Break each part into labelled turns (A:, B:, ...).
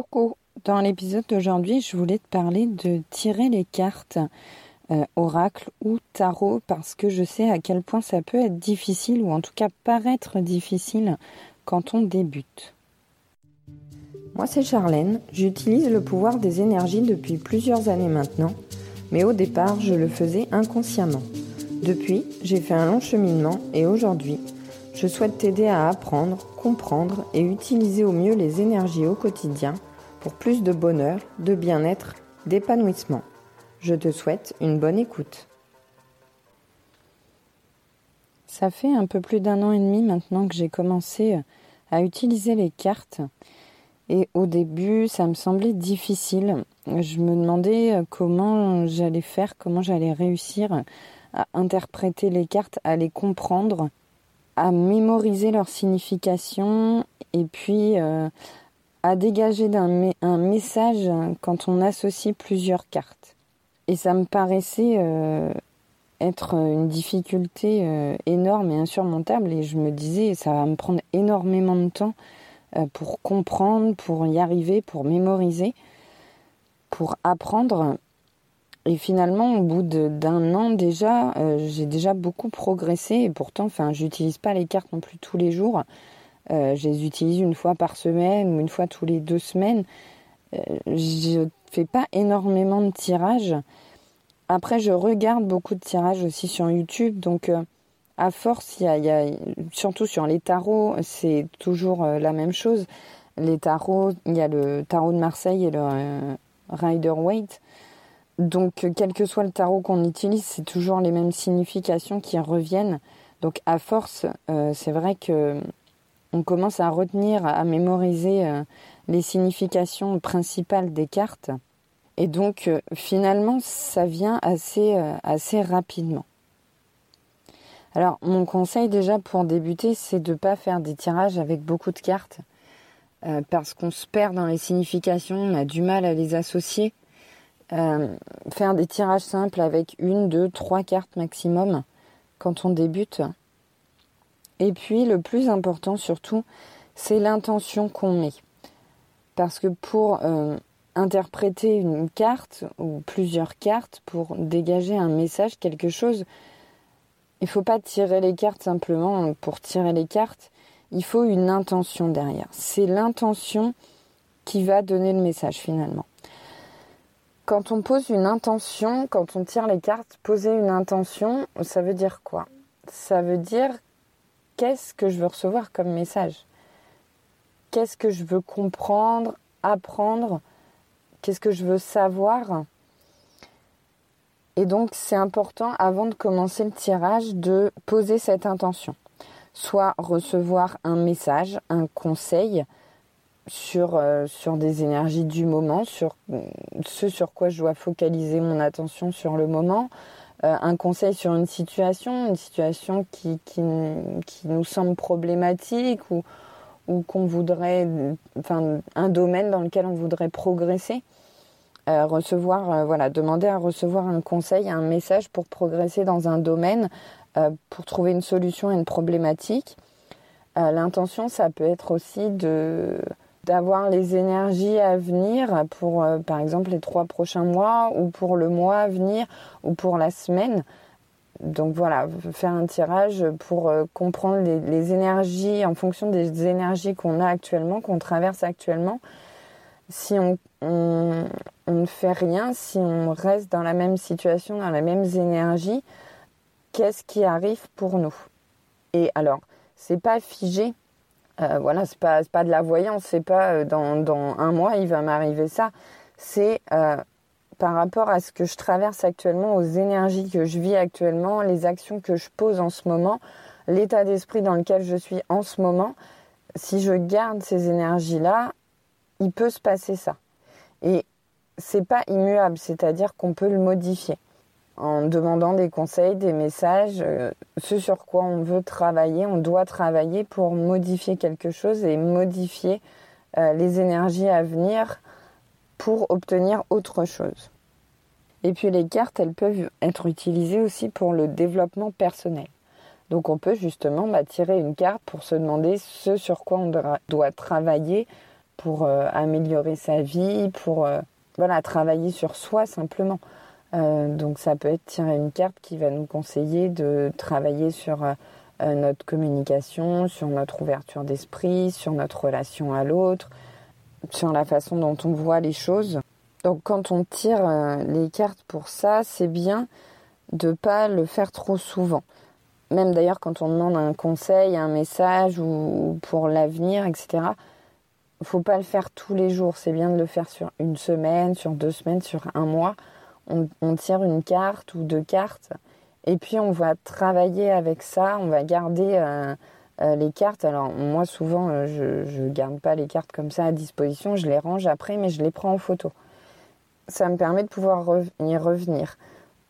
A: Coucou, dans l'épisode d'aujourd'hui, je voulais te parler de tirer les cartes euh, oracle ou tarot parce que je sais à quel point ça peut être difficile ou en tout cas paraître difficile quand on débute. Moi c'est Charlène, j'utilise le pouvoir des énergies depuis plusieurs années maintenant, mais au départ je le faisais inconsciemment. Depuis, j'ai fait un long cheminement et aujourd'hui, je souhaite t'aider à apprendre, comprendre et utiliser au mieux les énergies au quotidien pour plus de bonheur, de bien-être, d'épanouissement. Je te souhaite une bonne écoute. Ça fait un peu plus d'un an et demi maintenant que j'ai commencé à utiliser les cartes et au début ça me semblait difficile. Je me demandais comment j'allais faire, comment j'allais réussir à interpréter les cartes, à les comprendre à mémoriser leur signification et puis euh, à dégager un, message quand on associe plusieurs cartes. Et ça me paraissait euh, être une difficulté euh, énorme et insurmontable et je me disais ça va me prendre énormément de temps pour comprendre, pour y arriver, pour mémoriser, pour apprendre et finalement, au bout d'un an déjà, euh, j'ai déjà beaucoup progressé. Et pourtant, enfin, j'utilise pas les cartes non plus tous les jours. Euh, je les utilise une fois par semaine ou une fois tous les deux semaines. Euh, je fais pas énormément de tirages. Après, je regarde beaucoup de tirages aussi sur YouTube. Donc, euh, à force, y, a, surtout sur les tarots, c'est toujours la même chose. Les tarots, il y a le tarot de Marseille et le Rider Waite. Donc, quel que soit le tarot qu'on utilise, c'est toujours les mêmes significations qui reviennent. Donc, à force, c'est vrai que on commence à retenir, à mémoriser euh, les significations principales des cartes. Et donc, euh, finalement, ça vient assez, assez rapidement. Alors, mon conseil déjà pour débuter, c'est de ne pas faire des tirages avec beaucoup de cartes, parce qu'on se perd dans les significations, on a du mal à les associer. Euh, faire des tirages simples avec une, deux, trois cartes maximum quand on débute. Et puis le plus important surtout, c'est l'intention qu'on met. Parce que pour euh, interpréter une carte ou plusieurs cartes, pour dégager un message, quelque chose, il ne faut pas tirer les cartes simplement pour tirer les cartes. Il faut une intention derrière. C'est l'intention qui va donner le message finalement. Quand on pose une intention, quand on tire les cartes, poser une intention, ça veut dire quoi? Ça veut dire qu'est-ce que je veux recevoir comme message? Qu'est-ce que je veux comprendre, apprendre? Qu'est-ce que je veux savoir? Et donc c'est important avant de commencer le tirage de poser cette intention. Soit recevoir un message, un conseil, sur, euh, des énergies du moment, sur ce sur quoi je dois focaliser mon attention sur le moment, euh, un conseil sur une situation, une situation qui, qui, nous semble problématique ou, ou qu'on voudrait, enfin, un domaine dans lequel on voudrait progresser. Euh, recevoir, voilà, demander à recevoir un conseil, un message pour progresser dans un domaine, pour trouver une solution à une problématique. L'intention, ça peut être aussi de d'avoir les énergies à venir pour, euh, par exemple, les trois prochains mois ou pour le mois à venir ou pour la semaine. Donc voilà, faire un tirage pour euh, comprendre les, énergies en fonction des énergies qu'on a actuellement, qu'on traverse actuellement. Si on, on, ne fait rien, si on reste dans la même situation, dans la même énergie, qu'est-ce qui arrive pour nous? Et alors, c'est pas figé, euh, voilà, c'est pas, pas de la voyance, c'est pas euh, dans, dans, un mois il va m'arriver ça. C'est euh, par rapport à ce que je traverse actuellement, aux énergies que je vis actuellement, les actions que je pose en ce moment, l'état d'esprit dans lequel je suis en ce moment. Si je garde ces énergies-là, il peut se passer ça. Et c'est pas immuable, c'est-à-dire qu'on peut le modifier en demandant des conseils, des messages, euh, ce sur quoi on veut travailler, on doit travailler pour modifier quelque chose et modifier euh, les énergies à venir pour obtenir autre chose. Et puis les cartes, elles peuvent être utilisées aussi pour le développement personnel. Donc on peut justement bah, tirer une carte pour se demander ce sur quoi on doit travailler pour améliorer sa vie, pour voilà, travailler sur soi simplement. Donc ça peut être tirer une carte qui va nous conseiller de travailler sur notre communication, sur notre ouverture d'esprit, sur notre relation à l'autre, sur la façon dont on voit les choses. Donc quand on tire euh, les cartes pour ça, c'est bien de pas le faire trop souvent. Même d'ailleurs quand on demande un conseil, un message ou pour l'avenir, etc. Faut pas le faire tous les jours. C'est bien de le faire sur une semaine, sur deux semaines, sur un mois. On, tire une carte ou deux cartes et puis on va travailler avec ça. On va garder euh, euh, les cartes. Alors moi souvent je ne garde pas les cartes comme ça à disposition. Je les range après, mais je les prends en photo ça me permet de pouvoir y revenir.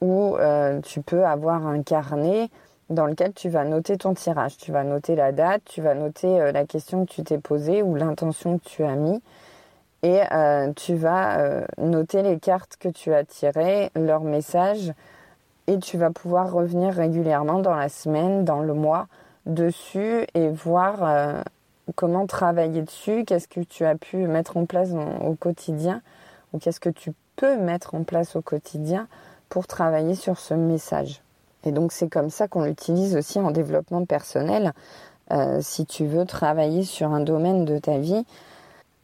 A: Ou euh, tu peux avoir un carnet dans lequel tu vas noter ton tirage. Tu vas noter la date, tu vas noter euh, la question que tu t'es posée ou l'intention que tu as mis. Et euh, tu vas noter les cartes que tu as tirées, leurs messages. Et tu vas pouvoir revenir régulièrement dans la semaine, dans le mois, dessus et voir comment travailler dessus, qu'est-ce que tu as pu mettre en place au quotidien ou qu'est-ce que tu peux mettre en place au quotidien pour travailler sur ce message. Et donc c'est comme ça qu'on l'utilise aussi en développement personnel. Euh, si tu veux travailler sur un domaine de ta vie,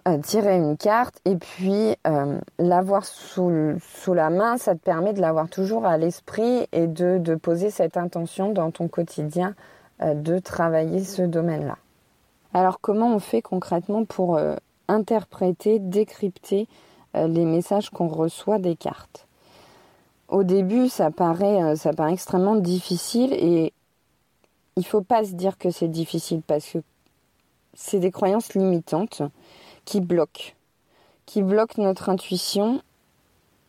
A: euh, tirer une carte et puis euh, l'avoir sous, la main, ça te permet de l'avoir toujours à l'esprit et de, poser cette intention dans ton quotidien de travailler ce domaine-là. Alors comment on fait concrètement pour interpréter, décrypter euh, les messages qu'on reçoit des cartes? Au début, ça paraît, euh, ça paraît extrêmement difficile et il ne faut pas se dire que c'est difficile parce que c'est des croyances limitantes qui bloquent, qui bloquent notre intuition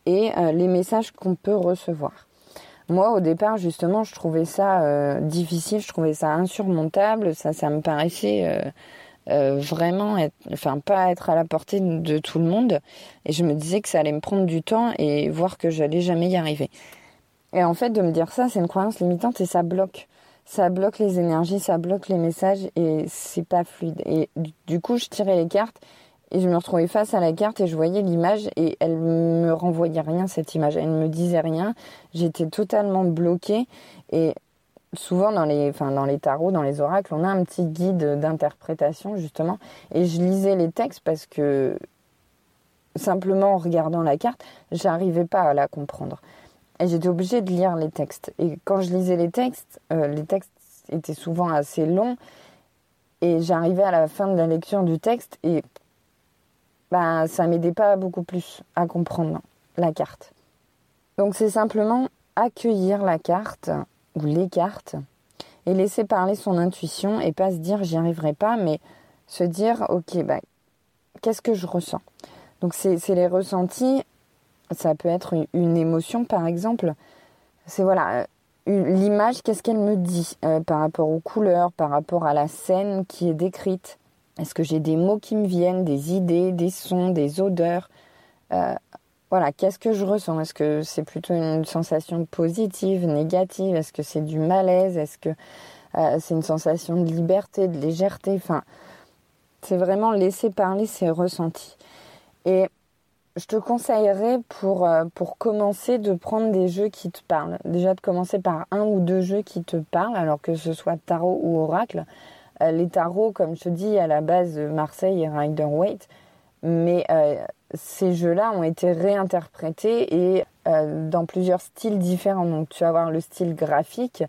A: et euh, les messages qu'on peut recevoir. Moi, au départ, justement, je trouvais ça difficile, je trouvais ça insurmontable, ça, ça me paraissait euh, vraiment être, enfin pas être à la portée de tout le monde. Et je me disais que ça allait me prendre du temps et voir que j'allais jamais y arriver. Et en fait, de me dire ça, c'est une croyance limitante et ça bloque. Ça bloque les énergies, ça bloque les messages et c'est pas fluide. Et du coup, je tirais les cartes et je me retrouvais face à la carte et je voyais l'image et elle me renvoyait rien cette image. Elle ne me disait rien. J'étais totalement bloquée et souvent dans les, enfin, dans les tarots, dans les oracles, on a un petit guide d'interprétation justement. Et je lisais les textes parce que simplement en regardant la carte, j'arrivais pas à la comprendre. Et j'étais obligée de lire les textes. Et quand je lisais les textes, euh, les textes étaient souvent assez longs. Et j'arrivais à la fin de la lecture du texte et bah, ça m'aidait pas beaucoup plus à comprendre la carte. Donc c'est simplement accueillir la carte ou les cartes et laisser parler son intuition et pas se dire j'y arriverai pas, mais se dire ok, bah, qu'est-ce que je ressens? Donc c'est les ressentis, ça peut être une, émotion par exemple, c'est voilà, l'image, qu'est-ce qu'elle me dit euh, par rapport aux couleurs, par rapport à la scène qui est décrite? Est-ce que j'ai des mots qui me viennent, des idées, des sons, des odeurs euh, voilà, qu'est-ce que je ressens? Est-ce que c'est plutôt une sensation positive, négative? Est-ce que c'est du malaise? Est-ce que euh, c'est une sensation de liberté, de légèreté? Enfin, c'est vraiment laisser parler ses ressentis. Et je te conseillerais euh, pour commencer de prendre des jeux qui te parlent. Déjà de commencer par un ou deux jeux qui te parlent, alors que ce soit tarot ou oracle. Euh, les tarots, comme je te dis, à la base Marseille et Rider Waite, mais ces jeux-là ont été réinterprétés et euh, dans plusieurs styles différents. Donc tu vas avoir le style graphique,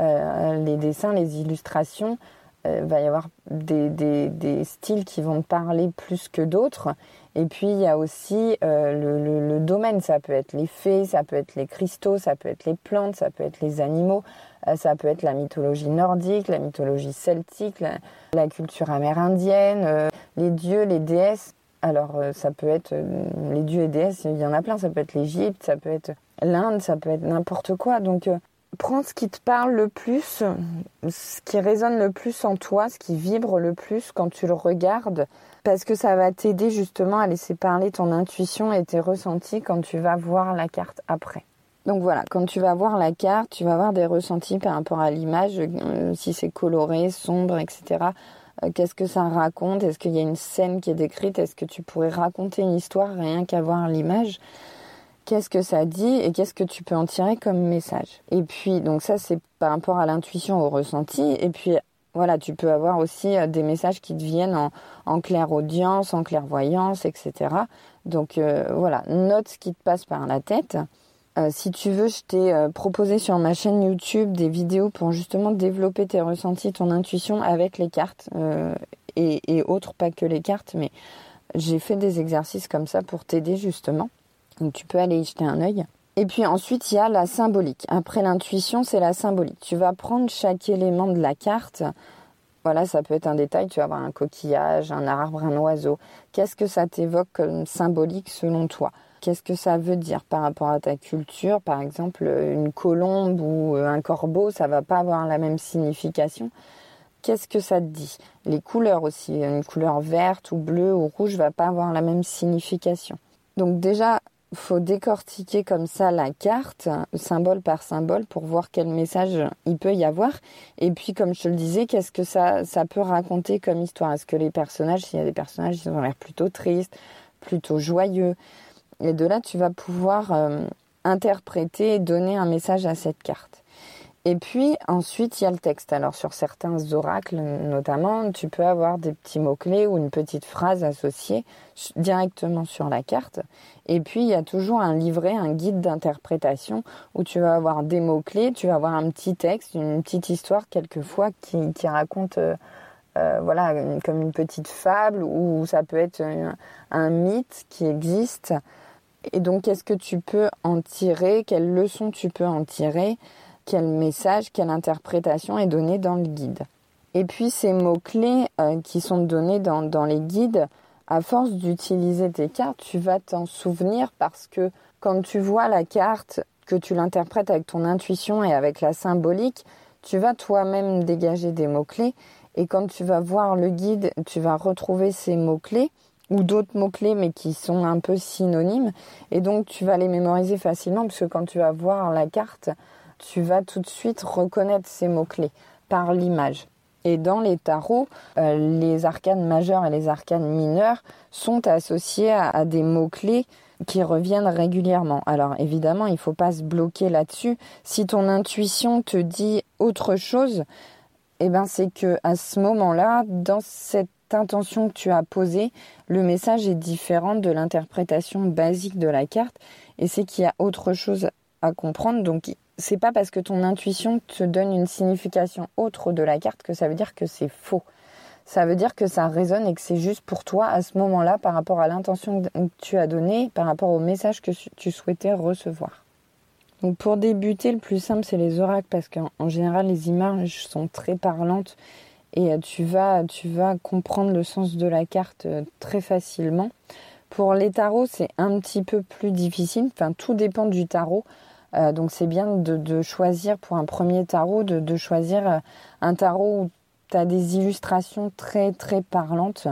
A: euh, les dessins, les illustrations. Euh, va y avoir des, des, styles qui vont parler plus que d'autres. Et puis il y a aussi le, le, domaine, ça peut être les fées, ça peut être les cristaux, ça peut être les plantes, ça peut être les animaux, ça peut être la mythologie nordique, la mythologie celtique, la, la culture amérindienne, les dieux, les déesses. Alors, euh, ça peut être euh, les dieux et déesses, il y en a plein. Ça peut être l'Égypte, ça peut être l'Inde, ça peut être n'importe quoi. Donc, euh, prends ce qui te parle le plus, ce qui résonne le plus en toi, ce qui vibre le plus quand tu le regardes, parce que ça va t'aider justement à laisser parler ton intuition et tes ressentis quand tu vas voir la carte après. Donc voilà, quand tu vas voir la carte, tu vas avoir des ressentis par rapport à l'image, si c'est coloré, sombre, etc. qu'est-ce que ça raconte? Est-ce qu'il y a une scène qui est décrite? Est-ce que tu pourrais raconter une histoire rien qu'à voir l'image? Qu'est-ce que ça dit et qu'est-ce que tu peux en tirer comme message Et puis, donc ça, c'est par rapport à l'intuition, au ressenti. Et puis, voilà, tu peux avoir aussi euh, des messages qui te viennent en, en clair-audience, en clairvoyance, etc. Donc euh, voilà, note ce qui te passe par la tête. Euh, si tu veux, je t'ai proposé sur ma chaîne YouTube des vidéos pour justement développer tes ressentis, ton intuition avec les cartes et, et, autres, pas que les cartes, mais j'ai fait des exercices comme ça pour t'aider justement. Donc tu peux aller y jeter un œil. Et puis ensuite, il y a la symbolique. Après l'intuition, c'est la symbolique. Tu vas prendre chaque élément de la carte. Voilà, ça peut être un détail, tu vas avoir un coquillage, un arbre, un oiseau. Qu'est-ce que ça t'évoque comme symbolique selon toi? Qu'est-ce que ça veut dire par rapport à ta culture? Par exemple, une colombe ou un corbeau, ça va pas avoir la même signification. Qu'est-ce que ça te dit? Les couleurs aussi, une couleur verte ou bleue ou rouge va pas avoir la même signification. Donc déjà, faut décortiquer comme ça la carte, symbole par symbole, pour voir quel message il peut y avoir. Et puis, comme je te le disais, qu'est-ce que ça, ça peut raconter comme histoire? Est-ce que les personnages, s'il y a des personnages, ils ont l'air plutôt tristes, plutôt joyeux? Et de là, tu vas pouvoir euh, interpréter et donner un message à cette carte. Et puis ensuite, il y a le texte. Alors sur certains oracles notamment, tu peux avoir des petits mots-clés ou une petite phrase associée directement sur la carte. Et puis il y a toujours un livret, un guide d'interprétation où tu vas avoir des mots-clés, tu vas avoir un petit texte, une petite histoire quelquefois qui, raconte... Euh, euh, voilà, comme une petite fable ou ça peut être un mythe qui existe. Et donc, qu'est-ce que tu peux en tirer? Quelles leçons tu peux en tirer? Quel message, quelle interprétation est donnée dans le guide. Et puis ces mots-clés euh, qui sont donnés dans, dans les guides, à force d'utiliser tes cartes, tu vas t'en souvenir parce que quand tu vois la carte, que tu l'interprètes avec ton intuition et avec la symbolique, tu vas toi-même dégager des mots-clés. Et quand tu vas voir le guide, tu vas retrouver ces mots-clés ou d'autres mots-clés mais qui sont un peu synonymes. Et donc tu vas les mémoriser facilement parce que quand tu vas voir la carte, tu vas tout de suite reconnaître ces mots-clés par l'image. Et dans les tarots, euh, les arcanes majeurs et les arcanes mineurs sont associés à, des mots-clés qui reviennent régulièrement. Alors évidemment, il ne faut pas se bloquer là-dessus. Si ton intuition te dit autre chose, eh ben c'est que à ce moment-là, dans cette intention que tu as posée, le message est différent de l'interprétation basique de la carte et c'est qu'il y a autre chose à comprendre. C'est pas parce que ton intuition te donne une signification autre de la carte que ça veut dire que c'est faux. Ça veut dire que ça résonne et que c'est juste pour toi à ce moment-là par rapport à l'intention que tu as donnée, par rapport au message que tu souhaitais recevoir. Donc pour débuter, le plus simple, c'est les oracles parce qu'en général, les images sont très parlantes et tu vas, tu vas comprendre le sens de la carte euh, très facilement. Pour les tarots, c'est un petit peu plus difficile. Enfin, tout dépend du tarot. Euh, donc c'est bien de, choisir pour un premier tarot, de, choisir euh, un tarot où tu as des illustrations très très parlantes.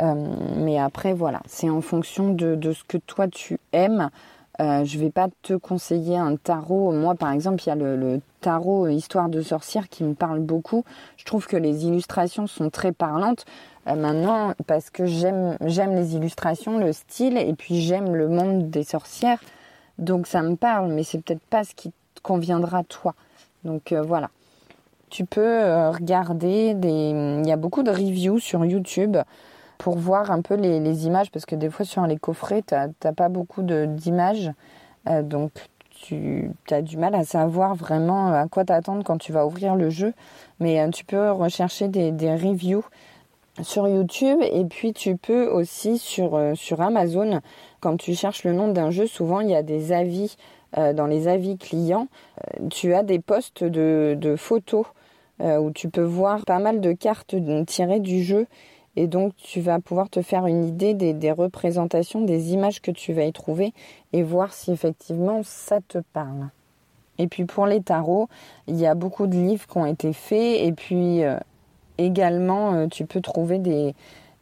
A: Euh, mais après voilà, c'est en fonction de, ce que toi tu aimes. je vais pas te conseiller un tarot. Moi par exemple, il y a le, tarot Histoire de sorcière qui me parle beaucoup. Je trouve que les illustrations sont très parlantes. maintenant, parce que j'aime les illustrations, le style, et puis j'aime le monde des sorcières. Donc ça me parle, mais c'est peut-être pas ce qui te conviendra toi. Donc euh, voilà. Tu peux euh, regarder des. Il y a beaucoup de reviews sur YouTube pour voir un peu les, images, parce que des fois sur les coffrets, tu n'as pas beaucoup d'images. Euh, donc tu as du mal à savoir vraiment à quoi t'attendre quand tu vas ouvrir le jeu. Mais tu peux rechercher des, des, reviews sur YouTube et puis tu peux aussi sur, sur Amazon quand tu cherches le nom d'un jeu, souvent il y a des avis euh, dans les avis clients. Euh, tu as des postes de, photos euh, où tu peux voir pas mal de cartes tirées du jeu et donc tu vas pouvoir te faire une idée des, représentations, des images que tu vas y trouver et voir si effectivement ça te parle. Et puis pour les tarots, il y a beaucoup de livres qui ont été faits et puis également tu peux trouver des,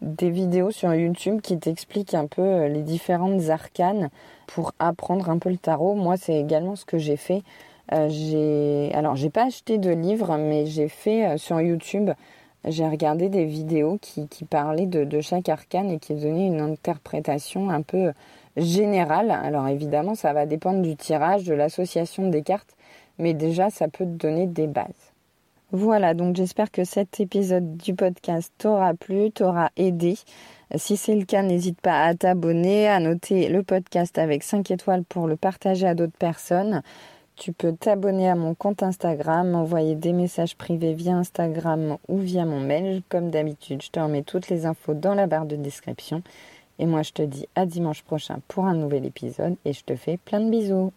A: des vidéos sur YouTube qui t'expliquent un peu euh, les différentes arcanes pour apprendre un peu le tarot. Moi, c'est également ce que j'ai fait. Euh, j'ai alors j'ai pas acheté de livres, mais j'ai fait euh, sur YouTube j'ai regardé des vidéos qui, parlaient de, chaque arcane et qui donnaient une interprétation un peu générale. Alors évidemment, ça va dépendre du tirage, de l'association des cartes, mais déjà, ça peut te donner des bases. Voilà, donc j'espère que cet épisode du podcast t'aura plu, t'aura aidé. Si c'est le cas, n'hésite pas à t'abonner, à noter le podcast avec 5 étoiles pour le partager à d'autres personnes. Tu peux t'abonner à mon compte Instagram, m'envoyer des messages privés via Instagram ou via mon mail. Comme d'habitude, je te remets toutes les infos dans la barre de description. Et moi, je te dis à dimanche prochain pour un nouvel épisode et je te fais plein de bisous.